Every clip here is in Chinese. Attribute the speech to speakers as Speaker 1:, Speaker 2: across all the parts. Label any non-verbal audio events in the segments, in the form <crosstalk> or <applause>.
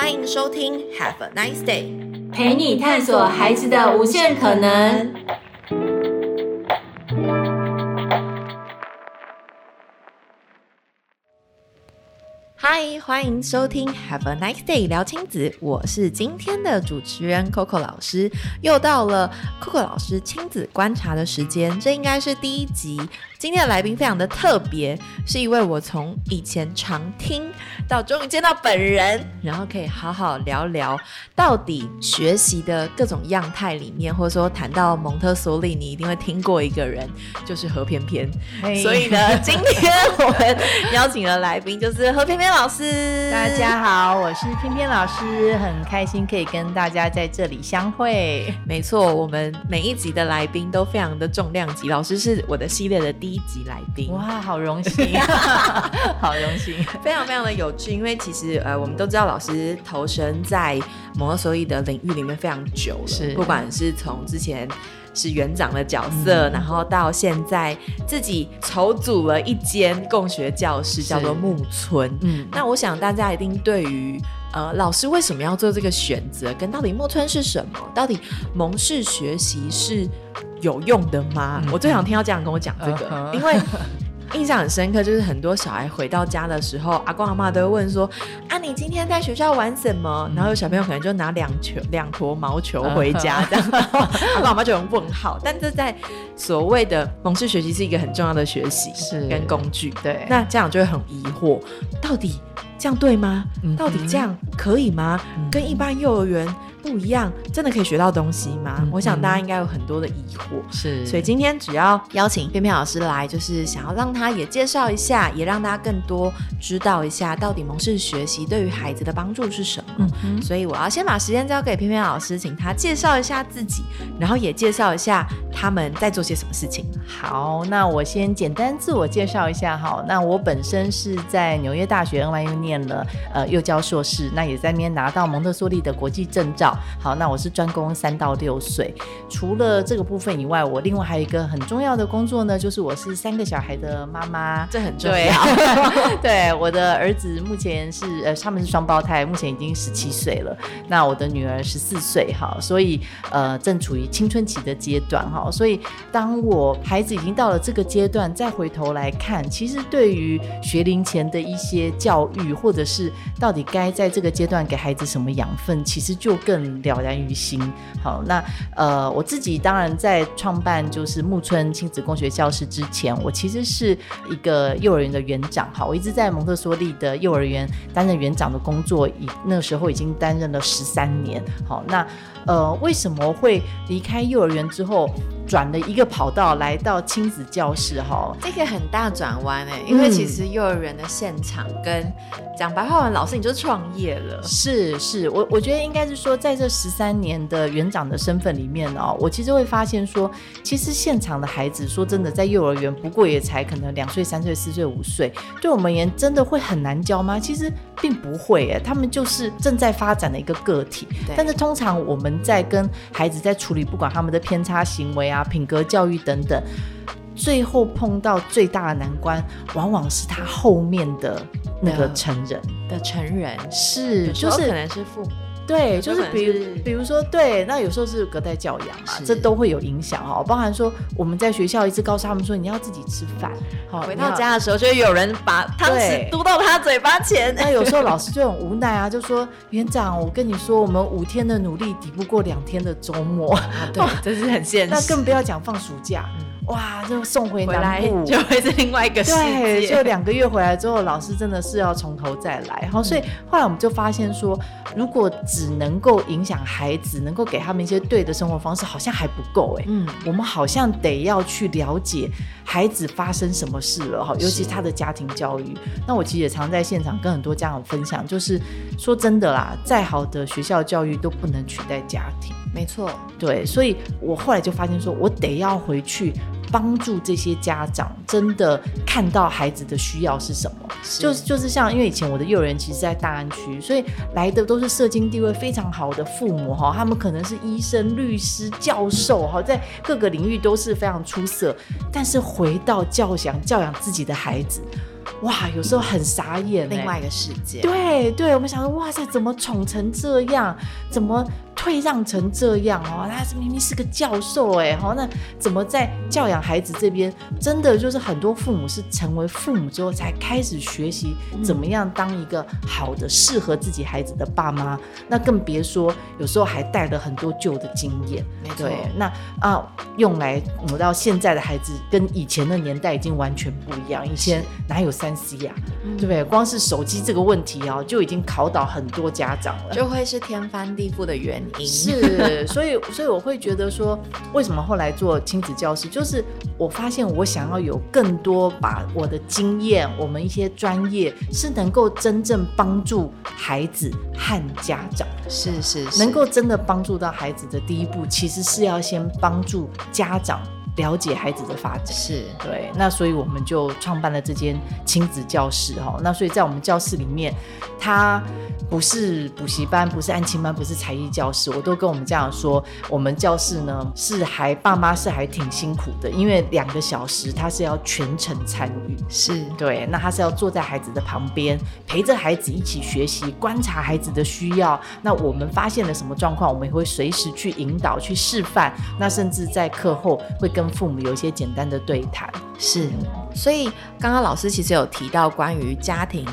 Speaker 1: 欢迎收听 Have a nice day，
Speaker 2: 陪你探索孩子的无限可能。
Speaker 1: 嗨，欢迎收听 Have a nice day 聊亲子，我是今天的主持人 Coco 老师，又到了 Coco 老师亲子观察的时间，这应该是第一集。今天的来宾非常的特别，是一位我从以前常听到终于见到本人，然后可以好好聊聊到底学习的各种样态里面，或者说谈到蒙特梭利，你一定会听过一个人，就是何翩翩。<laughs> Hey. 所以呢，今天我们邀请的来宾就是何翩翩老师。
Speaker 3: 大家好，我是翩翩老师，很开心可以跟大家在这里相会。
Speaker 1: 没错，我们每一集的来宾都非常的重量级，老师是我的系列的第。第一集来宾
Speaker 3: 哇，好荣幸，<laughs> 好荣幸，
Speaker 1: 非常非常的有趣。因为其实呃，我们都知道老师投身在蒙特梭利的领域里面非常久了，是不管是从之前是园长的角色，嗯、然后到现在自己筹组了一间共学教室，叫做木村。嗯，那我想大家一定对于呃老师为什么要做这个选择，跟到底木村是什么，到底蒙氏学习是。有用的吗？嗯、我最想听到家长跟我讲这个，嗯、因为印象很深刻，就是很多小孩回到家的时候，阿公阿妈都会问说：“啊，你今天在学校玩什么？”嗯、然后有小朋友可能就拿两球、两坨毛球回家，这样，嗯、<laughs> 阿公阿妈就很问号。但这在所谓的蒙氏学习是一个很重要的学习是跟工具，对，那家长就会很疑惑，到底这样对吗？嗯、到底这样可以吗？嗯、跟一般幼儿园。不一样，真的可以学到东西吗？嗯、我想大家应该有很多的疑惑，是，所以今天只要邀请翩翩老师来，就是想要让他也介绍一下，也让大家更多知道一下，到底蒙氏学习对于孩子的帮助是什么。嗯，所以我要先把时间交给翩翩老师，请他介绍一下自己，然后也介绍一下他们在做些什么事情。
Speaker 3: 好，那我先简单自我介绍一下哈。那我本身是在纽约大学 NYU 念了呃幼教硕士，那也在那边拿到蒙特梭利的国际证照。好，那我是专攻三到六岁。除了这个部分以外，我另外还有一个很重要的工作呢，就是我是三个小孩的妈妈，
Speaker 1: 这很重要。
Speaker 3: 对，<laughs> 对，我的儿子目前是呃，他们是双胞胎，目前已经十七岁了。那我的女儿十四岁，哈，所以呃，正处于青春期的阶段，哈。所以当我孩子已经到了这个阶段，再回头来看，其实对于学龄前的一些教育，或者是到底该在这个阶段给孩子什么养分，其实就更。了然于心。好，那呃，我自己当然在创办就是木村亲子公学教室之前，我其实是一个幼儿园的园长。好，我一直在蒙特梭利的幼儿园担任园长的工作，以那时候已经担任了十三年。好，那呃，为什么会离开幼儿园之后？转了一个跑道来到亲子教室哈，
Speaker 1: 这个很大转弯哎，因为其实幼儿园的现场跟讲白话文，老师你就创业了。
Speaker 3: 是是，我我觉得应该是说，在这十三年的园长的身份里面哦，我其实会发现说，其实现场的孩子说真的，在幼儿园不过也才可能两岁、三岁、四岁、五岁，对我们而言真的会很难教吗？其实并不会哎，他们就是正在发展的一个个体。对但是通常我们在跟孩子在处理，不管他们的偏差行为啊。品格教育等等，最后碰到最大的难关，往往是他后面的那个成人
Speaker 1: 的成人，
Speaker 3: 是就是
Speaker 1: 可能是父母。
Speaker 3: 对，就是比如比如说，对，那有时候是隔代教养嘛，这都会有影响哦。包含说我们在学校一直告诉他们说，你要自己吃饭，
Speaker 1: 好，回到家的时候就会有人把汤匙嘟到他嘴巴前。
Speaker 3: 那有时候 <laughs> 老师就很无奈啊，就说园长，我跟你说，我们五天的努力抵不过两天的周末，啊、
Speaker 1: 对，这是很现实。<laughs>
Speaker 3: 那更不要讲放暑假。嗯哇，就送回南部，
Speaker 1: 就会是另外一个世界。
Speaker 3: 对，就两个月回来之后，老师真的是要从头再来。好，所以后来我们就发现说，如果只能够影响孩子，能够给他们一些对的生活方式，好像还不够哎。嗯，我们好像得要去了解孩子发生什么事了哈，尤其是他的家庭教育。那我其实也常在现场跟很多家长分享，就是说真的啦，再好的学校教育都不能取代家庭。
Speaker 1: 没错，
Speaker 3: 对，所以我后来就发现说，我得要回去。帮助这些家长真的看到孩子的需要是什么，是就是就是像因为以前我的幼儿园其实在大安区，所以来的都是社经地位非常好的父母哈，他们可能是医生、律师、教授哈，在各个领域都是非常出色，但是回到教养教养自己的孩子。哇，有时候很傻眼，
Speaker 1: 另外一个世界。
Speaker 3: 对对，我们想说，哇塞，怎么宠成这样？怎么？退让成这样哦，他明明是个教授哎，好，那怎么在教养孩子这边，真的就是很多父母是成为父母之后才开始学习怎么样当一个好的适合自己孩子的爸妈，那更别说有时候还带了很多旧的经验。
Speaker 1: 没错，
Speaker 3: 对，那啊，用来我到现在的孩子跟以前的年代已经完全不一样，以前哪有三 C 呀，对不对？光是手机这个问题哦，就已经考倒很多家长了，
Speaker 1: 就会是天翻地覆的原因。
Speaker 3: 是，<laughs> 所以所以我会觉得说，为什么后来做亲子教师，就是我发现我想要有更多把我的经验，我们一些专业是能够真正帮助孩子和家长，
Speaker 1: 是是，是，
Speaker 3: 能够真的帮助到孩子的第一步，其实是要先帮助家长。了解孩子的发展
Speaker 1: 是
Speaker 3: 对，那所以我们就创办了这间亲子教室哈。那所以在我们教室里面，它不是补习班，不是安亲班，不是才艺教室。我都跟我们家长说，我们教室呢是还爸妈是还挺辛苦的，因为两个小时他是要全程参与，
Speaker 1: 是
Speaker 3: 对。那他是要坐在孩子的旁边，陪着孩子一起学习，观察孩子的需要。那我们发现了什么状况，我们也会随时去引导、去示范。那甚至在课后会跟父母有一些简单的对谈，
Speaker 1: 是，所以刚刚老师其实有提到关于家庭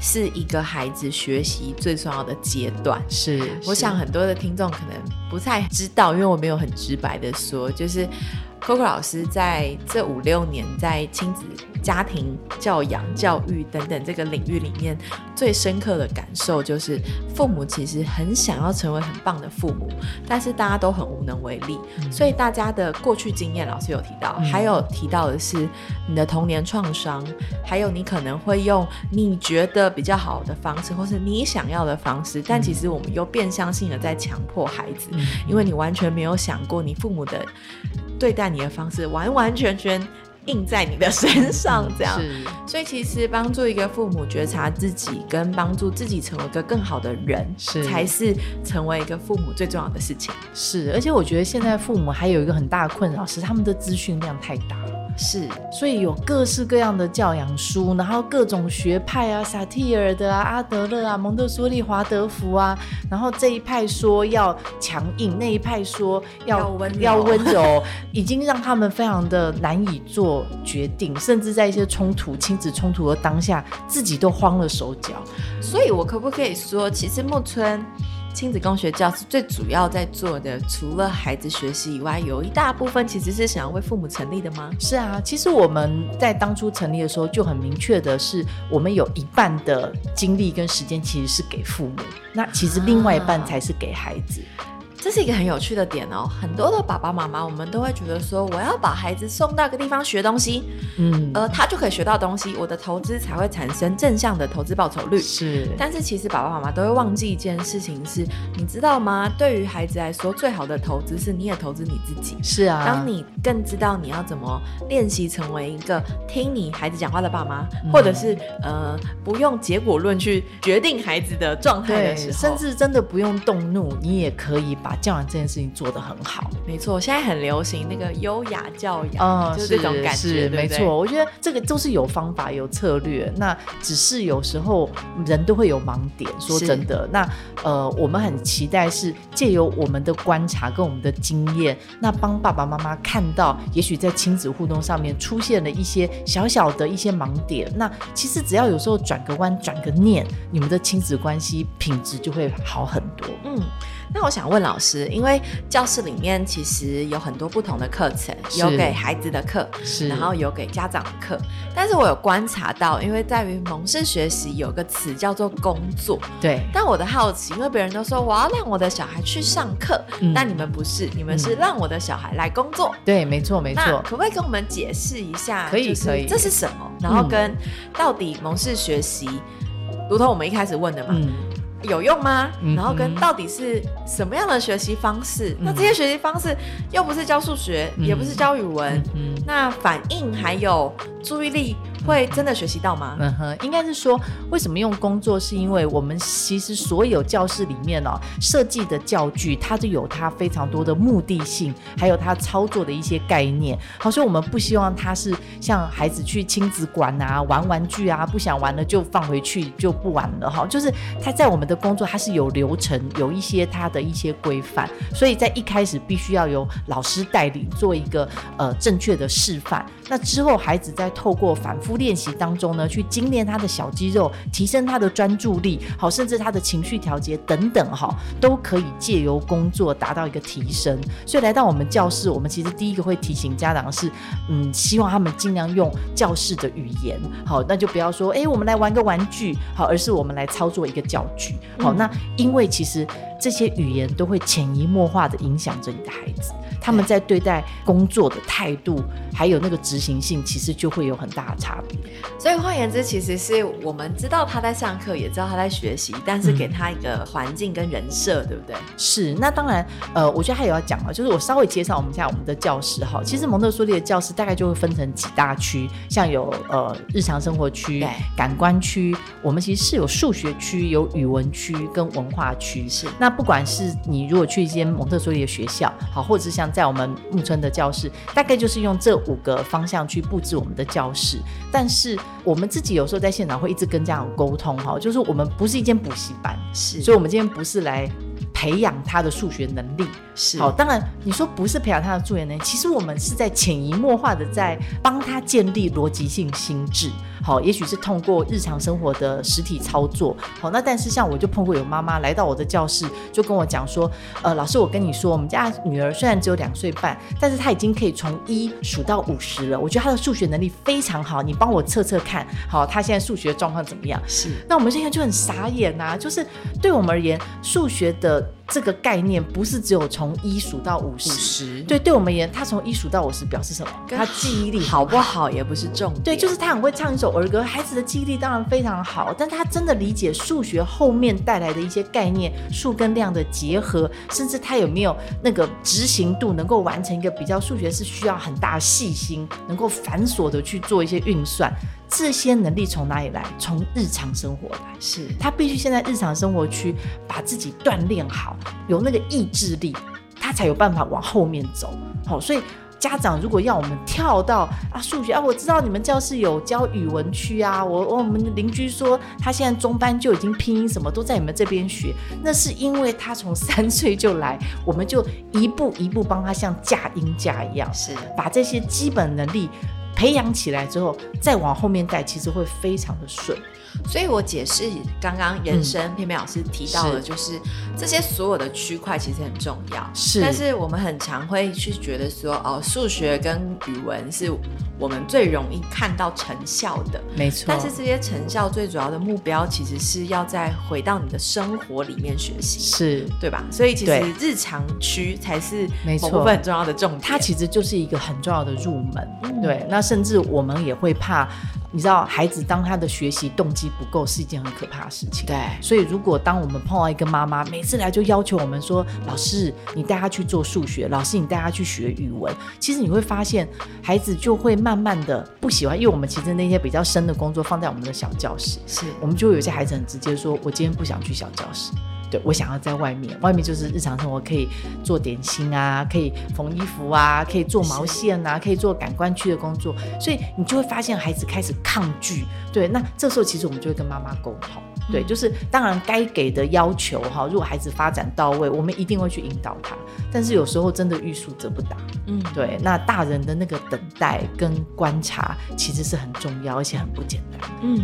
Speaker 1: 是一个孩子学习最重要的阶段，
Speaker 3: 是，
Speaker 1: 我想很多的听众可能不太知道，因为我没有很直白的说，就是 Coco 老师在这五六年在亲子。家庭教养、教育等等这个领域里面，最深刻的感受就是，父母其实很想要成为很棒的父母，但是大家都很无能为力。嗯、所以大家的过去经验，老师有提到，嗯、还有提到的是你的童年创伤，还有你可能会用你觉得比较好的方式，或是你想要的方式，但其实我们又变相性的在强迫孩子，嗯、因为你完全没有想过，你父母的对待你的方式完完全全。印在你的身上，这样，
Speaker 3: 是
Speaker 1: 所以其实帮助一个父母觉察自己，跟帮助自己成为一个更好的人，
Speaker 3: 是
Speaker 1: 才是成为一个父母最重要的事情。
Speaker 3: 是，而且我觉得现在父母还有一个很大的困扰是，他们的资讯量太大了。
Speaker 1: 是，
Speaker 3: 所以有各式各样的教养书，然后各种学派啊，萨提尔的啊，阿德勒啊，蒙特梭利、华德福啊，然后这一派说要强硬，那一派说要温要温柔，已经让他们非常的难以做决定，甚至在一些冲突、亲子冲突的当下，自己都慌了手脚。
Speaker 1: 所以，我可不可以说，其实木村亲子共学教师最主要在做的，除了孩子学习以外，有一大部分其实是想要为父母成立的吗？
Speaker 3: 是啊，其实我们在当初成立的时候就很明确的是，我们有一半的精力跟时间其实是给父母，那其实另外一半才是给孩子。
Speaker 1: 这是一个很有趣的点哦，很多的爸爸妈妈，我们都会觉得说，我要把孩子送到一个地方学东西，嗯，呃，他就可以学到东西，我的投资才会产生正向的投资报酬率。
Speaker 3: 是，
Speaker 1: 但是其实爸爸妈妈都会忘记一件事情是，你知道吗？对于孩子来说，最好的投资是你也投资你自己。
Speaker 3: 是啊，
Speaker 1: 当你更知道你要怎么练习成为一个听你孩子讲话的爸妈，嗯、或者是呃不用结果论去决定孩子的状态的时候，
Speaker 3: 甚至真的不用动怒，你也可以把。教养这件事情做得很好，
Speaker 1: 没错，现在很流行那个优雅教养，嗯，就是这种感觉，
Speaker 3: 没错。我觉得这个都是有方法、有策略，那只是有时候人都会有盲点。说真的，那呃，我们很期待是借由我们的观察跟我们的经验，那帮爸爸妈妈看到，也许在亲子互动上面出现了一些小小的一些盲点。那其实只要有时候转个弯、转个念，你们的亲子关系品质就会好很多。
Speaker 1: 嗯。那我想问老师，因为教室里面其实有很多不同的课程，有给孩子的课，是，然后有给家长的课。但是我有观察到，因为在于蒙氏学习有个词叫做工作，
Speaker 3: 对。
Speaker 1: 但我的好奇，因为别人都说我要让我的小孩去上课，嗯、但你们不是，你们是让我的小孩来工作。
Speaker 3: 对，没错，没错。
Speaker 1: 可不可以跟我们解释一下？
Speaker 3: 可以，可以。
Speaker 1: 这是什么？然后跟到底蒙氏学习，嗯、如同我们一开始问的嘛？嗯有用吗？然后跟到底是什么样的学习方式？嗯、那这些学习方式又不是教数学，嗯、也不是教语文，那反应还有注意力会真的学习到吗？
Speaker 3: 嗯哼，应该是说，为什么用工作？是因为我们其实所有教室里面哦，设计的教具，它都有它非常多的目的性，还有它操作的一些概念。好，所以我们不希望它是像孩子去亲子馆啊玩玩具啊，不想玩了就放回去就不玩了哈。就是它在我们的工作，它是有流程，有一些它的一些规范，所以在一开始必须要由老师带领做一个呃正确的示范。那之后，孩子再透过反复练习当中呢，去精炼他的小肌肉，提升他的专注力，好，甚至他的情绪调节等等，哈，都可以借由工作达到一个提升。所以来到我们教室，我们其实第一个会提醒家长是，嗯，希望他们尽量用教室的语言，好，那就不要说，哎，我们来玩个玩具，好，而是我们来操作一个教具，好，那因为其实这些语言都会潜移默化的影响着你的孩子。他们在对待工作的态度，还有那个执行性，其实就会有很大的差别。
Speaker 1: 所以换言之，其实是我们知道他在上课，也知道他在学习，但是给他一个环境跟人设，嗯、对不对？
Speaker 3: 是。那当然，呃，我觉得还有要讲啊，就是我稍微介绍我们一下我们的教室哈。其实蒙特梭利的教室大概就会分成几大区，像有呃日常生活区、感官区，我们其实是有数学区、有语文区跟文化区。是。那不管是你如果去一间蒙特梭利的学校，好，或者是像在我们木村的教室，大概就是用这五个方向去布置我们的教室。但是我们自己有时候在现场会一直跟家长沟通哈，就是我们不是一间补习班，是，所以我们今天不是来培养他的数学能力，是。好，当然你说不是培养他的数学能力，其实我们是在潜移默化的在帮他建立逻辑性心智。好，也许是通过日常生活的实体操作。好，那但是像我就碰过有妈妈来到我的教室，就跟我讲说，呃，老师，我跟你说，我们家女儿虽然只有两岁半，但是她已经可以从一数到五十了。我觉得她的数学能力非常好，你帮我测测看，好，她现在数学状况怎么样？是。那我们现在就很傻眼呐、啊，就是对我们而言，数学的。的这个概念不是只有从一数到五十，对，对我们而言，他从一数到五十表示什么？他记忆力好不好也不是重点。对，就是他很会唱一首儿歌，孩子的记忆力当然非常好，但他真的理解数学后面带来的一些概念，数跟量的结合，甚至他有没有那个执行度，能够完成一个比较数学是需要很大细心，能够繁琐的去做一些运算。这些能力从哪里来？从日常生活来。是他必须先在日常生活区把自己锻炼好，有那个意志力，他才有办法往后面走。好，所以家长如果要我们跳到啊数学啊，我知道你们教室有教语文区啊，我我们邻居说他现在中班就已经拼音什么都在你们这边学，那是因为他从三岁就来，我们就一步一步帮他像架音架一样，是把这些基本能力。培养起来之后，再往后面带，其实会非常的顺。
Speaker 1: 所以我解释刚刚延伸片片老师提到的，就是、嗯、这些所有的区块其实很重要。是，但是我们很常会去觉得说，哦，数学跟语文是我们最容易看到成效的，没错。但是这些成效最主要的目标，其实是要再回到你的生活里面学习，是对吧？所以其实日常区才是没错部分很重要的重点。
Speaker 3: 它其实就是一个很重要的入门。嗯、对，那甚至我们也会怕。你知道，孩子当他的学习动机不够是一件很可怕的事情。对，所以如果当我们碰到一个妈妈，每次来就要求我们说：“老师，你带他去做数学；老师，你带他去学语文。”其实你会发现，孩子就会慢慢的不喜欢，因为我们其实那些比较深的工作放在我们的小教室，是我们就会有些孩子很直接说：“我今天不想去小教室。”对，我想要在外面，外面就是日常生活，可以做点心啊，可以缝衣服啊，可以做毛线啊，可以做感官区的工作，所以你就会发现孩子开始抗拒。对，那这时候其实我们就会跟妈妈沟通。对，就是当然该给的要求哈，如果孩子发展到位，我们一定会去引导他。但是有时候真的欲速则不达，嗯，对。那大人的那个等待跟观察其实是很重要，而且很不简单。
Speaker 1: 嗯，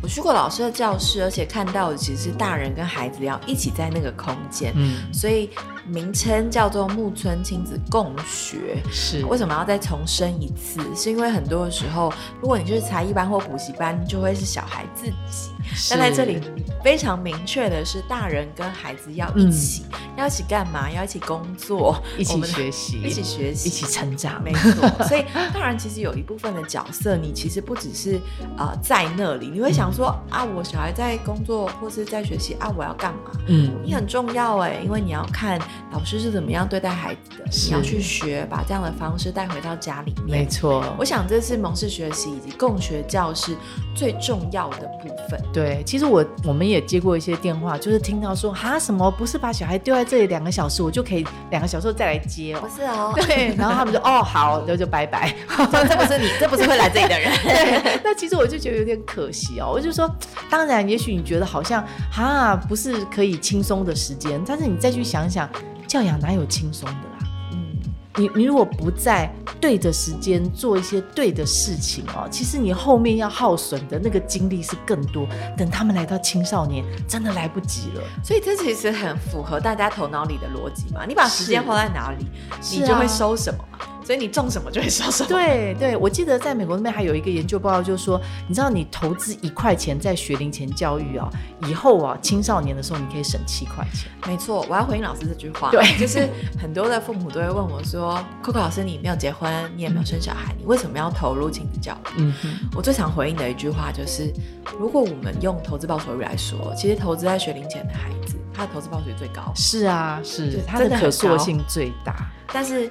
Speaker 1: 我去过老师的教室，而且看到的其实是大人跟孩子要一起在那个空间，嗯，所以名称叫做木村亲子共学。是为什么要再重申一次？是因为很多的时候，如果你就是才艺班或补习班，就会是小孩自己。但在这里非常明确的是，大人跟孩子要一起，嗯、要一起干嘛？要一起工作，
Speaker 3: 一起学习，
Speaker 1: 一起学习，
Speaker 3: 一起成长。
Speaker 1: 没错。所以当然，其实有一部分的角色，你其实不只是啊、呃、在那里，你会想说、嗯、啊，我小孩在工作或是在学习啊，我要干嘛？嗯，你很重要哎，因为你要看老师是怎么样对待孩子的，你要去学，把这样的方式带回到家里面。
Speaker 3: 没错，
Speaker 1: 我想这是蒙氏学习以及共学教室最重要的部分。
Speaker 3: 对，其实我我们也接过一些电话，就是听到说哈什么不是把小孩丢在这里两个小时，我就可以两个小时后再来接哦。
Speaker 1: 不是哦，<laughs>
Speaker 3: 对，然后他们就哦好，然后就拜拜。<laughs>
Speaker 1: 这不是你，这不是会来这里的人。<laughs>
Speaker 3: 对，那其实我就觉得有点可惜哦。我就说，当然，也许你觉得好像哈不是可以轻松的时间，但是你再去想想，教养哪有轻松的啦？嗯，你你如果不在对的时间做一些对的事情哦，其实你后面要耗损的那个精力是更多。等他们来到青少年，真的来不及了。
Speaker 1: 所以这其实很符合大家头脑里的逻辑嘛。你把时间花在哪里，你就会收什么嘛。所以你种什么就会收什么。
Speaker 3: 对对，我记得在美国那边还有一个研究报告，就是说，你知道你投资一块钱在学龄前教育啊，以后啊青少年的时候你可以省七块钱。
Speaker 1: 没错，我要回应老师这句话。
Speaker 3: 对，
Speaker 1: 就是很多的父母都会问我说：“Coco 老师，你没有结婚，你也没有生小孩，你为什么要投入亲子教育？”嗯哼，我最常回应的一句话就是：如果我们用投资报酬率来说，其实投资在学龄前的孩子，他的投资报酬率最高。
Speaker 3: 是啊，是，他的可塑性最大。
Speaker 1: 但是。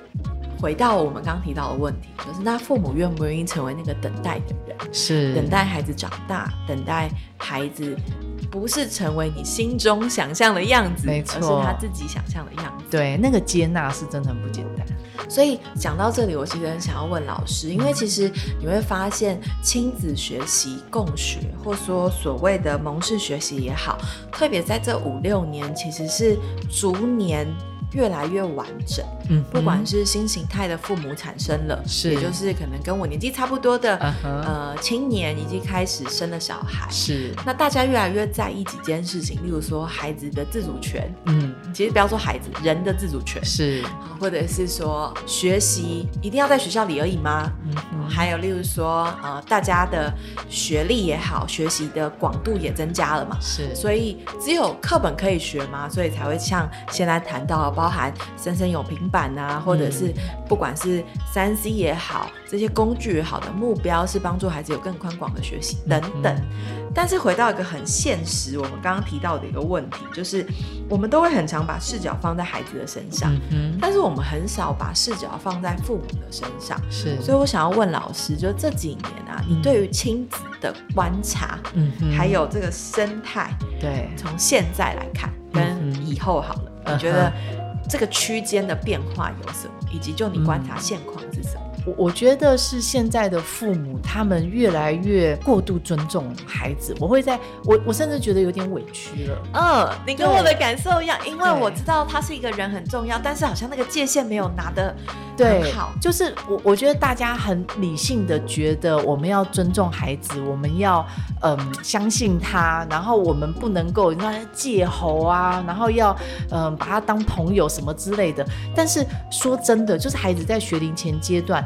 Speaker 1: 回到我们刚刚提到的问题，就是那父母愿不愿意成为那个等待的人？
Speaker 3: 是
Speaker 1: 等待孩子长大，等待孩子不是成为你心中想象的样子，
Speaker 3: 没错，
Speaker 1: 而是他自己想象的样子。
Speaker 3: 对，那个接纳是真的很不简单。
Speaker 1: 所以讲到这里，我其实很想要问老师，因为其实你会发现，亲子学习、共学，或说所谓的蒙氏学习也好，特别在这五六年，其实是逐年。越来越完整，嗯，不管是新形态的父母产生了，是，也就是可能跟我年纪差不多的，uh huh. 呃，青年已经开始生了小孩，是。那大家越来越在意几件事情，例如说孩子的自主权，嗯，其实不要说孩子，人的自主权是，或者是说学习一定要在学校里而已吗？嗯哼，还有例如说，呃，大家的学历也好，学习的广度也增加了嘛，是。所以只有课本可以学吗？所以才会像现在谈到。包含生生有平板啊，或者是不管是三 C 也好，这些工具也好的目标是帮助孩子有更宽广的学习等等。嗯、但是回到一个很现实，我们刚刚提到的一个问题，就是我们都会很常把视角放在孩子的身上，嗯、但是我们很少把视角放在父母的身上。是，所以我想要问老师，就这几年啊，你对于亲子的观察，嗯，还有这个生态，对，从现在来看跟以后好了，嗯、你觉得？这个区间的变化有什么？以及就你观察现况是什么？
Speaker 3: 我、嗯、我觉得是现在的父母他们越来越过度尊重孩子，我会在我我甚至觉得有点委屈了。
Speaker 1: 嗯，你跟我的感受一样，因为我知道他是一个人很重要，但是好像那个界限没有拿的对好。
Speaker 3: 就是我我觉得大家很理性的觉得我们要尊重孩子，我们要嗯相信他，然后我们不能够让他戒吼啊，然后要嗯把他当朋友。什么之类的，但是说真的，就是孩子在学龄前阶段，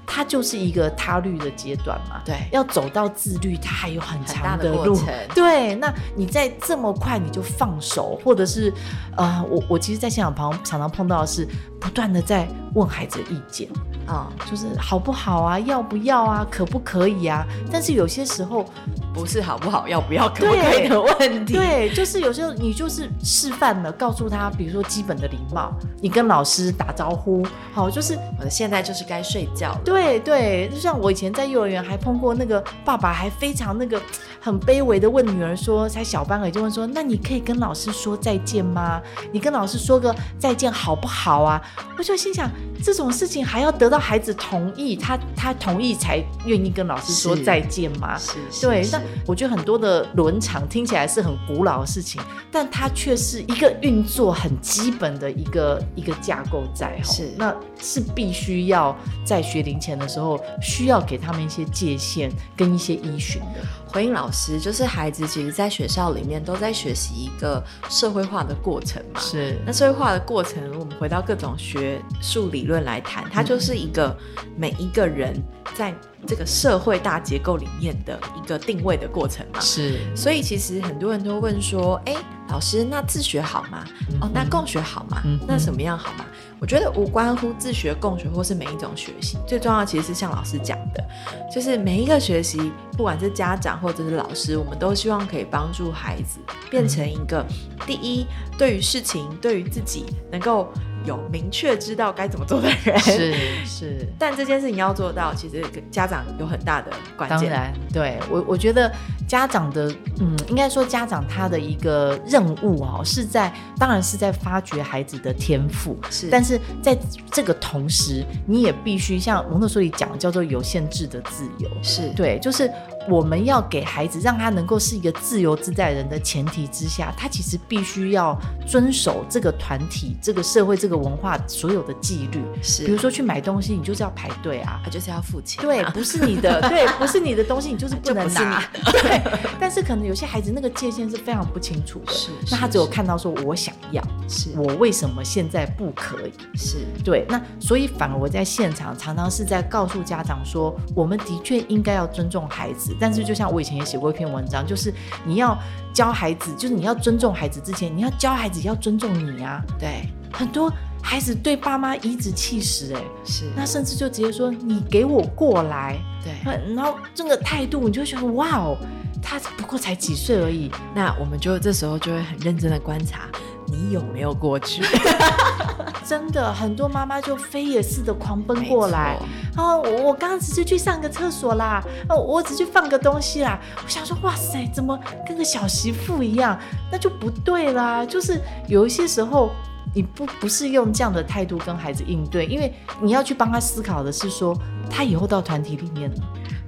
Speaker 3: 他就是一个他律的阶段嘛。对，要走到自律，他还有很长的路。的对，那你在这么快你就放手，或者是呃，我我其实，在现场旁常常碰到的是，不断的在问孩子意见。啊，就是好不好啊，要不要啊，可不可以啊？但是有些时候
Speaker 1: 不是好不好，要不要，可不可以的问题。
Speaker 3: 对，就是有时候你就是示范了，告诉他，比如说基本的礼貌，你跟老师打招呼，好，就是
Speaker 1: 我现在就是该睡觉了。
Speaker 3: 对对对，就像我以前在幼儿园还碰过那个爸爸，还非常那个很卑微的问女儿说，才小班而，就问说，那你可以跟老师说再见吗？你跟老师说个再见好不好啊？我就心想，这种事情还要得到。孩子同意，他他同意才愿意跟老师说再见吗？是，是对。那我觉得很多的伦常听起来是很古老的事情，但它却是一个运作很基本的一个一个架构在。是，那是必须要在学龄前的时候，需要给他们一些界限跟一些依循的。
Speaker 1: 回应老师，就是孩子其实，在学校里面都在学习一个社会化的过程嘛。是。那社会化的过程，我们回到各种学术理论来谈，它就是一个每一个人在这个社会大结构里面的一个定位的过程嘛。是。所以其实很多人都问说，哎，老师，那自学好吗？嗯、哦，那共学好吗？
Speaker 3: 嗯、
Speaker 1: 那什么样好吗？我觉得无关乎自学、共学或是每一种学习，最重要其实是像老师讲的，就是每一个学习，不管是家长或者是老师，我们都希望可以帮助孩子变成一个、嗯、第一，对于事情，对于自己能够。有明确知道该怎么做的人。
Speaker 3: 是是，
Speaker 1: 但这件事情要做到，其实家长有很大的关键。
Speaker 3: 当然，对。我我觉得家长的，嗯，应该说家长他的一个任务哦，是在当然是在发掘孩子的天赋，
Speaker 1: 是，
Speaker 3: 但是在这个同时，你也必须像蒙特梭利讲的，叫做有限制的自由，
Speaker 1: 是。
Speaker 3: 对，就是。我们要给孩子让他能够是一个自由自在人的前提之下，他其实必须要遵守这个团体、这个社会、这个文化所有的纪律。
Speaker 1: 是，
Speaker 3: 比如说去买东西，你就是要排队啊，
Speaker 1: 他就是要付钱啊。
Speaker 3: 对，不是你的，对，不是你的东西，你就是不能拿。对，但是可能有些孩子那个界限是非常不清楚的。
Speaker 1: 是，
Speaker 3: 那他只有看到说我想要，
Speaker 1: 是
Speaker 3: 我为什么现在不可以？
Speaker 1: 是
Speaker 3: 对。那所以反而我在现场常常是在告诉家长说，我们的确应该要尊重孩子。但是，就像我以前也写过一篇文章，就是你要教孩子，就是你要尊重孩子之前，你要教孩子要尊重你啊。
Speaker 1: 对，
Speaker 3: 很多孩子对爸妈颐指气使，哎，
Speaker 1: 是，
Speaker 3: 那甚至就直接说你给我过来。
Speaker 1: 对，
Speaker 3: 然后这个态度，你就会觉得哇哦，他不过才几岁而已。
Speaker 1: 那我们就这时候就会很认真的观察。你有没有过去？<laughs>
Speaker 3: 真的，很多妈妈就飞也似的狂奔过来。哦，我我刚刚只是去上个厕所啦，哦，我只去放个东西啦。我想说，哇塞，怎么跟个小媳妇一样？那就不对啦。就是有一些时候，你不不是用这样的态度跟孩子应对，因为你要去帮他思考的是说，他以后到团体里面了，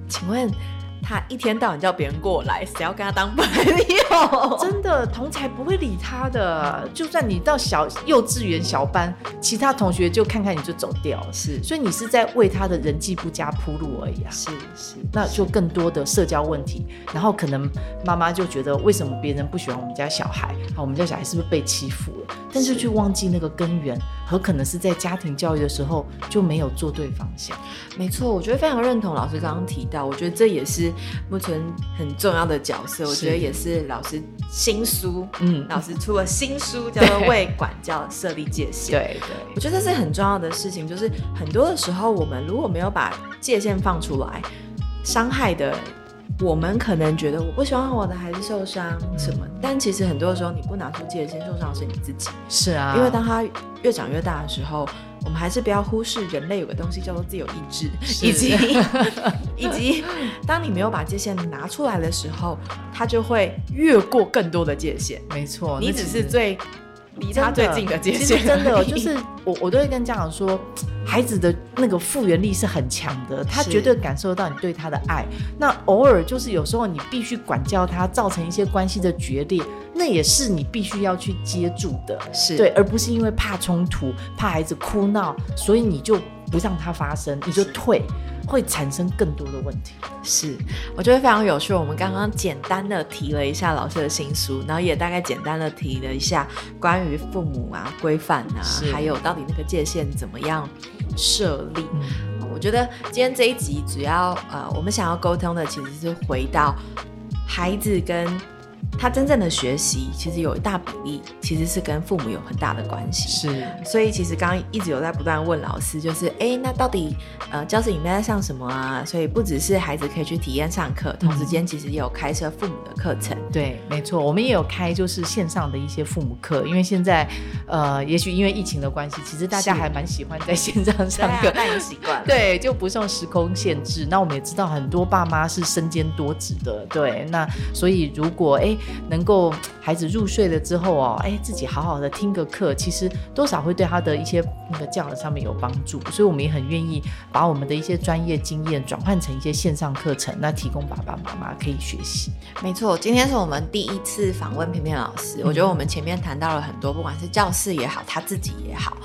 Speaker 1: 请问。他一天到晚叫别人过来，谁要跟他当朋友？<laughs>
Speaker 3: 真的，同才不会理他的。就算你到小幼稚园小班，其他同学就看看你就走掉了。
Speaker 1: 是，
Speaker 3: 所以你是在为他的人际不佳铺路而已啊。
Speaker 1: 是是，
Speaker 3: 那就更多的社交问题。然后可能妈妈就觉得，为什么别人不喜欢我们家小孩？好，我们家小孩是不是被欺负了？但是却忘记那个根源，和可能是在家庭教育的时候就没有做对方向。
Speaker 1: 没错，我觉得非常认同老师刚刚提到，我觉得这也是。木村很重要的角色，我觉得也是老师新书。嗯，老师出了新书，叫做《为管教设立界限》。
Speaker 3: 对对，
Speaker 1: 我觉得这是很重要的事情。就是很多的时候，我们如果没有把界限放出来，伤害的我们可能觉得我不希望我的孩子受伤什么，嗯，但其实很多的时候，你不拿出界限，受伤的是你自己。
Speaker 3: 是啊，
Speaker 1: 因为当他越长越大的时候。我们还是不要忽视人类有个东西叫做自由意志，以及 <laughs> 以及当你没有把界限拿出来的时候，他就会越过更多的界限。
Speaker 3: 没错，
Speaker 1: 你只是最离他最近的界限。
Speaker 3: 真的就是我，我都会跟家长说，孩子的那个复原力是很强的，他绝对感受到你对他的爱。那偶尔就是有时候你必须管教他，造成一些关系的决裂。那也是你必须要去接住的，
Speaker 1: 是
Speaker 3: 对，而不是因为怕冲突、怕孩子哭闹，所以你就不让他发生，你就退，会产生更多的问题。
Speaker 1: 是，我觉得非常有趣。我们刚刚简单的提了一下老师的新书，然后也大概简单的提了一下关于父母啊、规范啊，还有到底那个界限怎么样设立。嗯，我觉得今天这一集主要呃，我们想要沟通的其实是回到孩子跟。他真正的学习，其实有一大比例其实是跟父母有很大的关系。
Speaker 3: 是，
Speaker 1: 所以其实刚刚一直有在不断问老师，就是哎，那到底呃教室里面在上什么啊？所以不只是孩子可以去体验上课，同时间其实也有开设父母的课程。
Speaker 3: 嗯、对，没错，我们也有开就是线上的一些父母课，因为现在呃，也许因为疫情的关系，其实大家还蛮喜欢在线上上课，
Speaker 1: 那也习惯
Speaker 3: 了。<laughs> 对，就不受时空限制。那我们也知道很多爸妈是身兼多职的，对，那所以如果哎。能够孩子入睡了之后哦，哎，自己好好的听个课，其实多少会对他的一些那个教养上面有帮助，所以我们也很愿意把我们的一些专业经验转换成一些线上课程，那提供爸爸妈妈可以学习。
Speaker 1: 没错，今天是我们第一次访问翩翩老师，我觉得我们前面谈到了很多，不管是教室也好，他自己也好，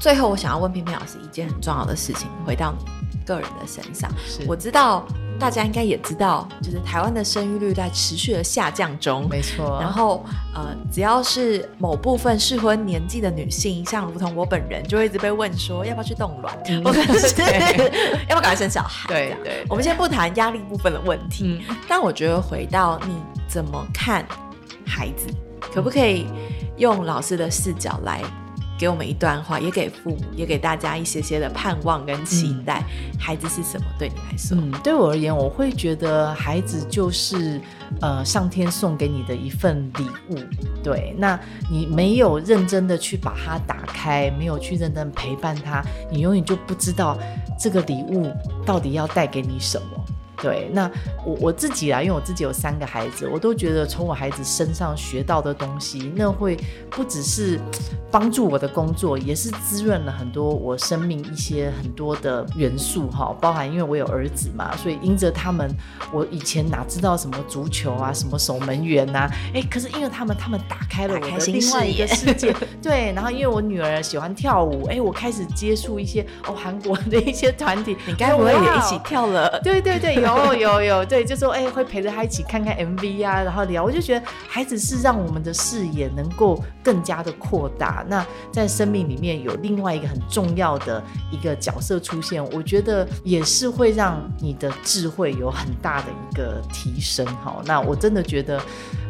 Speaker 1: 最后我想要问翩翩老师一件很重要的事情，回到你个人的身上，
Speaker 3: 是
Speaker 1: 我知道。大家应该也知道，就是台湾的生育率在持续的下降中。
Speaker 3: 没错。
Speaker 1: 然后，呃，只要是某部分适婚年纪的女性，像如同我本人，就会一直被问说要不要去冻卵，嗯、或者是 <laughs> 要不要赶快生小孩。
Speaker 3: 对对，对。
Speaker 1: 我们先不谈压力部分的问题，嗯、但我觉得回到你怎么看孩子可不可以用老师的视角来？给我们一段话，也给父母，也给大家一些些的盼望跟期待。嗯、孩子是什么？对你来说？
Speaker 3: 嗯，对我而言，我会觉得孩子就是呃上天送给你的一份礼物。对，那你没有认真的去把它打开，没有去认真陪伴他，你永远就不知道这个礼物到底要带给你什么。对，那我我自己啊，因为我自己有三个孩子，我都觉得从我孩子身上学到的东西，那会不只是帮助我的工作，也是滋润了很多我生命一些很多的元素哈，包含因为我有儿子嘛，所以因着他们，我以前哪知道什么足球啊，什么守门员呐、啊，哎，可是因为他们，他们打开了我的另外一个世界，<laughs> 对，然后因为我女儿喜欢跳舞，哎，我开始接触一些哦韩国的一些团体，
Speaker 1: 你该不会也一起跳了？
Speaker 3: 对对对，有。哦，有有，对，就说哎，会陪着他一起看看 MV、啊，然后聊。我就觉得孩子是让我们的视野能够更加的扩大。那在生命里面有另外一个很重要的一个角色出现，我觉得也是会让你的智慧有很大的一个提升。哈，那我真的觉得，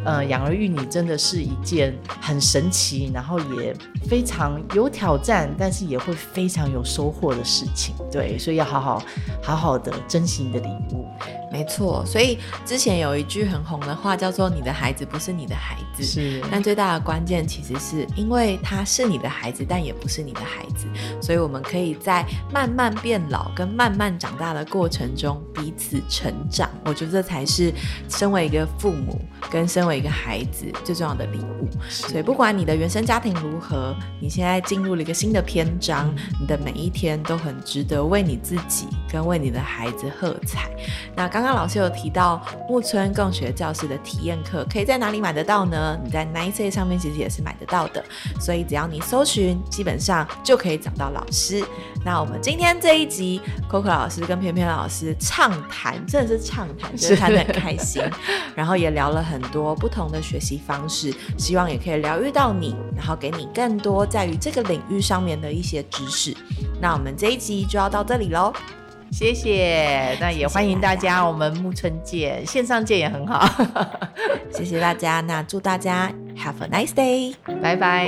Speaker 3: 呃，养儿育女真的是一件很神奇，然后也非常有挑战，但是也会非常有收获的事情。对，所以要好好好好的珍惜你的礼物。
Speaker 1: 没错，所以之前有一句很红的话叫做“你的孩子不是你的孩子”，
Speaker 3: 是。
Speaker 1: 但最大的关键其实是因为他是你的孩子，但也不是你的孩子，所以我们可以在慢慢变老跟慢慢长大的过程中彼此成长。我觉得这才是身为一个父母跟身为一个孩子最重要的礼物。所以不管你的原生家庭如何，你现在进入了一个新的篇章，嗯、你的每一天都很值得为你自己跟为你的孩子喝彩。那刚。刚刚老师有提到木村共学教室的体验课，可以在哪里买得到呢？你在 Nice 上面其实也是买得到的，所以只要你搜寻，基本上就可以找到老师。那我们今天这一集，Coco 老师跟翩翩老师畅谈，真的是畅谈，就是谈得很开心，然后也聊了很多不同的学习方式，希望也可以疗愈到你，然后给你更多在于这个领域上面的一些知识。那我们这一集就要到这里喽。
Speaker 3: 谢谢，<laughs> 那也欢迎大家，我们木村见，线上见也很好。<laughs>
Speaker 1: 谢谢大家，那祝大家 Have a nice day，
Speaker 3: 拜拜。